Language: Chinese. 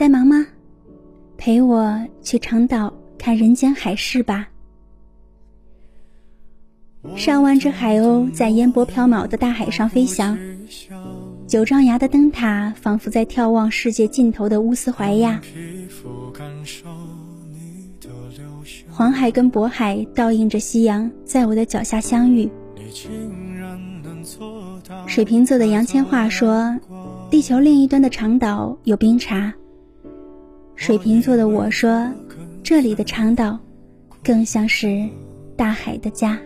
在忙吗？陪我去长岛看人间海市吧。上万只海鸥在烟波飘渺的大海上飞翔，九丈崖的灯塔仿佛在眺望世界尽头的乌斯怀亚。黄海跟渤海倒映着夕阳，在我的脚下相遇。水瓶座的杨千嬅说：“地球另一端的长岛有冰茶。”水瓶座的我说这里的长岛更像是大海的家。